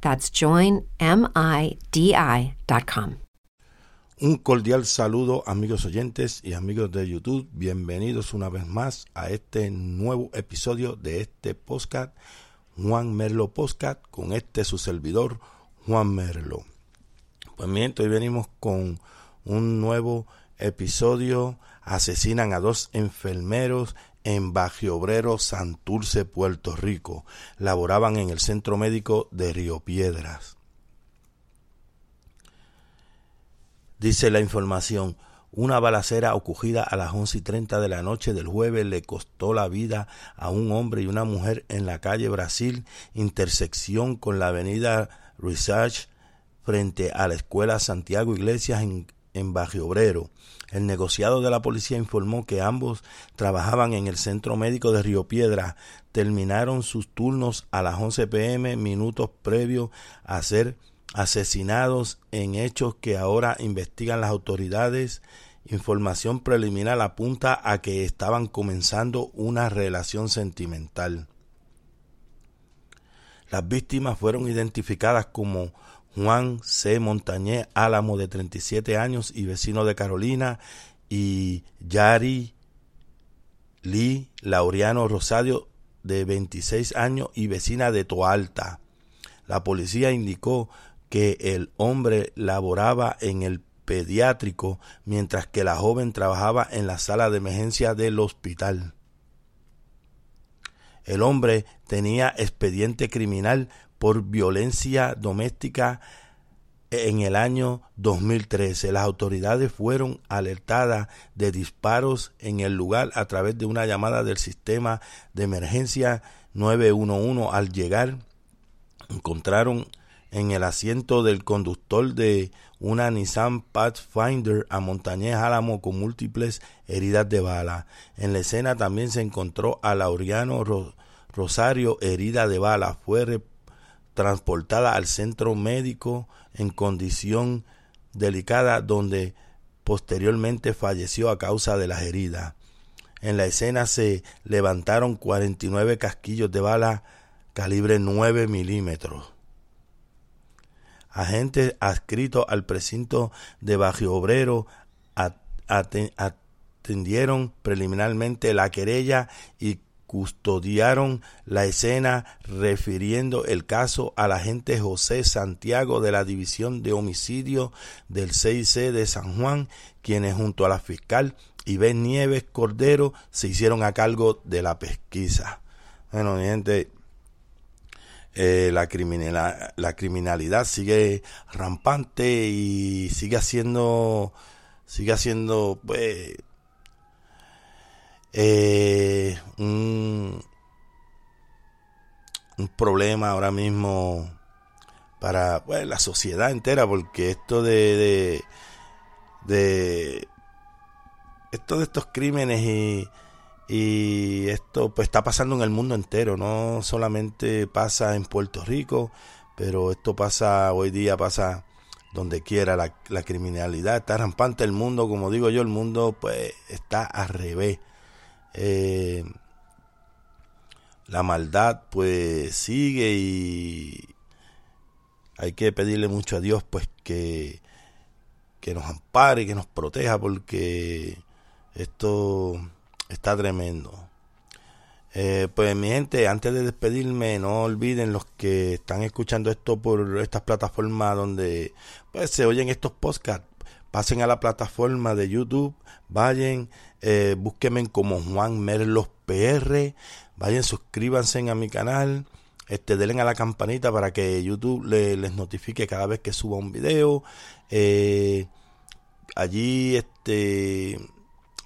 That's joinmidi.com. Un cordial saludo amigos oyentes y amigos de YouTube. Bienvenidos una vez más a este nuevo episodio de este podcast, Juan Merlo Podcast, con este su servidor, Juan Merlo. Pues bien, hoy venimos con un nuevo episodio. Asesinan a dos enfermeros en Bajo Obrero, Santurce, Puerto Rico. Laboraban en el Centro Médico de Río Piedras. Dice la información, una balacera ocurrida a las once y treinta de la noche del jueves le costó la vida a un hombre y una mujer en la calle Brasil, intersección con la avenida Research, frente a la escuela Santiago Iglesias en, en Barrio Obrero. El negociado de la policía informó que ambos trabajaban en el centro médico de Río Piedra. Terminaron sus turnos a las 11 pm, minutos previos a ser asesinados en hechos que ahora investigan las autoridades. Información preliminar apunta a que estaban comenzando una relación sentimental. Las víctimas fueron identificadas como Juan C. Montañé Álamo de 37 años y vecino de Carolina y Yari Lee Laureano Rosario de 26 años y vecina de Toalta. La policía indicó que el hombre laboraba en el pediátrico mientras que la joven trabajaba en la sala de emergencia del hospital. El hombre tenía expediente criminal por violencia doméstica en el año 2013. Las autoridades fueron alertadas de disparos en el lugar a través de una llamada del sistema de emergencia 911. Al llegar, encontraron en el asiento del conductor de una Nissan Pathfinder a Montañez Álamo con múltiples heridas de bala. En la escena también se encontró a Laureano Rosario herida de bala. Fue transportada al centro médico en condición delicada donde posteriormente falleció a causa de las heridas. En la escena se levantaron 49 casquillos de bala calibre 9 milímetros agentes adscritos al precinto de Bajo Obrero atendieron preliminarmente la querella y custodiaron la escena refiriendo el caso al agente José Santiago de la División de Homicidio del 6C de San Juan, quienes junto a la fiscal Ivén Nieves Cordero se hicieron a cargo de la pesquisa. Bueno, gente, eh, la, criminalidad, la criminalidad sigue rampante y sigue haciendo, sigue haciendo, pues, eh, un, un problema ahora mismo para pues, la sociedad entera, porque esto de, de, de esto de estos crímenes y y esto pues está pasando en el mundo entero, no solamente pasa en Puerto Rico, pero esto pasa hoy día, pasa donde quiera, la, criminalidad está rampante, el mundo, como digo yo, el mundo pues está al revés. Eh, la maldad pues sigue y hay que pedirle mucho a Dios pues que, que nos ampare, que nos proteja porque esto está tremendo. Eh, pues mi gente, antes de despedirme, no olviden los que están escuchando esto por estas plataformas donde pues se oyen estos podcasts, pasen a la plataforma de YouTube, vayan, eh, búsquenme como Juan Merlos PR, vayan, suscríbanse a mi canal, este, denle a la campanita para que YouTube les notifique cada vez que suba un video. Eh, allí, este,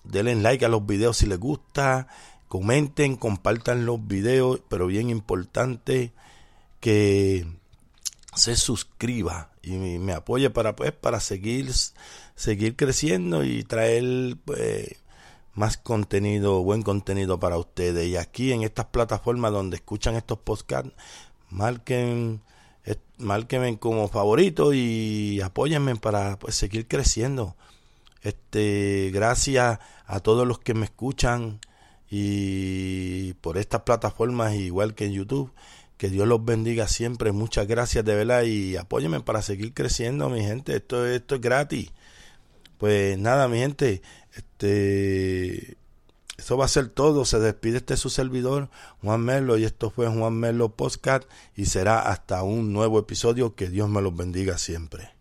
denle like a los videos si les gusta, comenten, compartan los videos, pero bien importante que se suscriba y me apoye para pues para seguir seguir creciendo y traer pues, más contenido, buen contenido para ustedes. Y aquí en estas plataformas donde escuchan estos podcasts, marquen marquen como favorito y apóyenme para pues, seguir creciendo. Este, gracias a todos los que me escuchan y por estas plataformas igual que en YouTube. Que Dios los bendiga siempre. Muchas gracias de verdad y apóyenme para seguir creciendo, mi gente. Esto, esto es gratis. Pues nada, mi gente, este eso va a ser todo. Se despide este su servidor, Juan Melo, y esto fue Juan Melo Postcat y será hasta un nuevo episodio. Que Dios me los bendiga siempre.